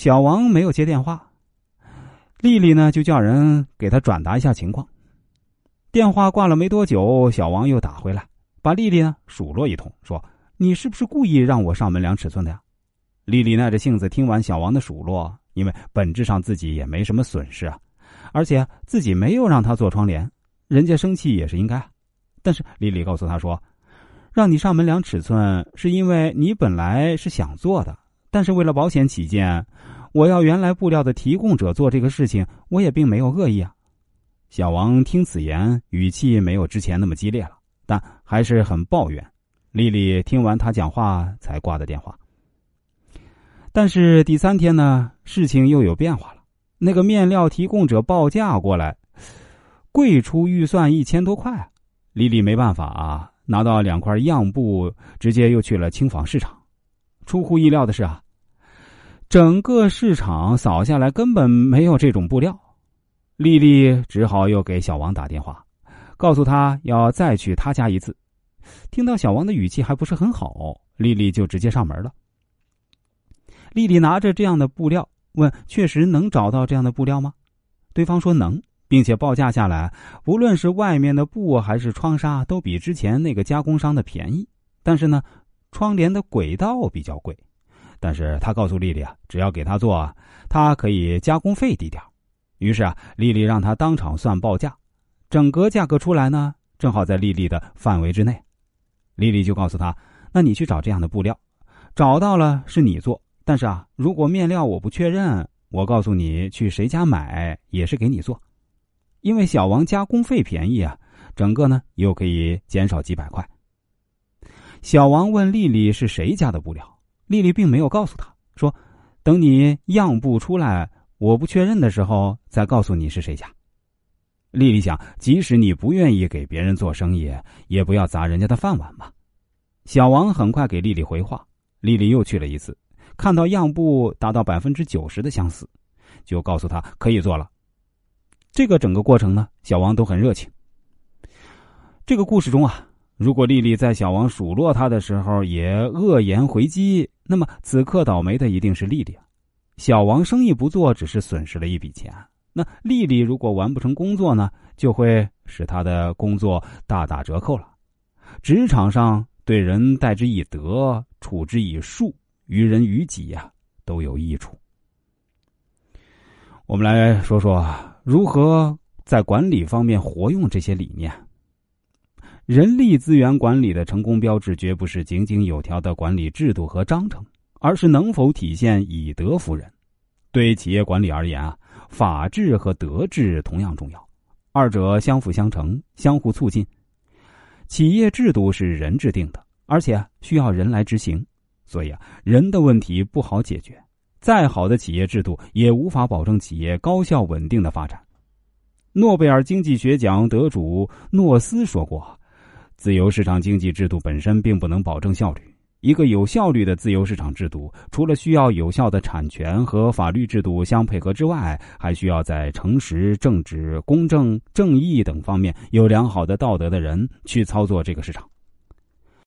小王没有接电话，丽丽呢就叫人给他转达一下情况。电话挂了没多久，小王又打回来，把丽丽呢数落一通，说：“你是不是故意让我上门量尺寸的呀？”丽丽耐着性子听完小王的数落，因为本质上自己也没什么损失啊，而且自己没有让他做窗帘，人家生气也是应该。但是丽丽告诉他说：“让你上门量尺寸，是因为你本来是想做的。”但是为了保险起见，我要原来布料的提供者做这个事情，我也并没有恶意啊。小王听此言，语气没有之前那么激烈了，但还是很抱怨。丽丽听完他讲话，才挂的电话。但是第三天呢，事情又有变化了。那个面料提供者报价过来，贵出预算一千多块。丽丽没办法啊，拿到两块样布，直接又去了轻纺市场。出乎意料的是啊，整个市场扫下来根本没有这种布料。丽丽只好又给小王打电话，告诉他要再去他家一次。听到小王的语气还不是很好，丽丽就直接上门了。丽丽拿着这样的布料问：“确实能找到这样的布料吗？”对方说能，并且报价下来，无论是外面的布还是窗纱，都比之前那个加工商的便宜。但是呢。窗帘的轨道比较贵，但是他告诉丽丽啊，只要给他做，他可以加工费低点于是啊，丽丽让他当场算报价，整个价格出来呢，正好在丽丽的范围之内。丽丽就告诉他：“那你去找这样的布料，找到了是你做，但是啊，如果面料我不确认，我告诉你去谁家买也是给你做，因为小王加工费便宜啊，整个呢又可以减少几百块。”小王问丽丽是谁家的布料，丽丽并没有告诉他，说：“等你样布出来，我不确认的时候再告诉你是谁家。”丽丽想，即使你不愿意给别人做生意，也不要砸人家的饭碗吧。小王很快给丽丽回话，丽丽又去了一次，看到样布达到百分之九十的相似，就告诉他可以做了。这个整个过程呢，小王都很热情。这个故事中啊。如果丽丽在小王数落他的时候也恶言回击，那么此刻倒霉的一定是丽丽。小王生意不做，只是损失了一笔钱。那丽丽如果完不成工作呢，就会使他的工作大打折扣了。职场上对人待之以德，处之以术，于人于己呀都有益处。我们来说说如何在管理方面活用这些理念。人力资源管理的成功标志，绝不是井井有条的管理制度和章程，而是能否体现以德服人。对企业管理而言啊，法治和德治同样重要，二者相辅相成，相互促进。企业制度是人制定的，而且需要人来执行，所以啊，人的问题不好解决。再好的企业制度，也无法保证企业高效稳定的发展。诺贝尔经济学奖得主诺斯说过。自由市场经济制度本身并不能保证效率。一个有效率的自由市场制度，除了需要有效的产权和法律制度相配合之外，还需要在诚实、正直、公正、正义等方面有良好的道德的人去操作这个市场。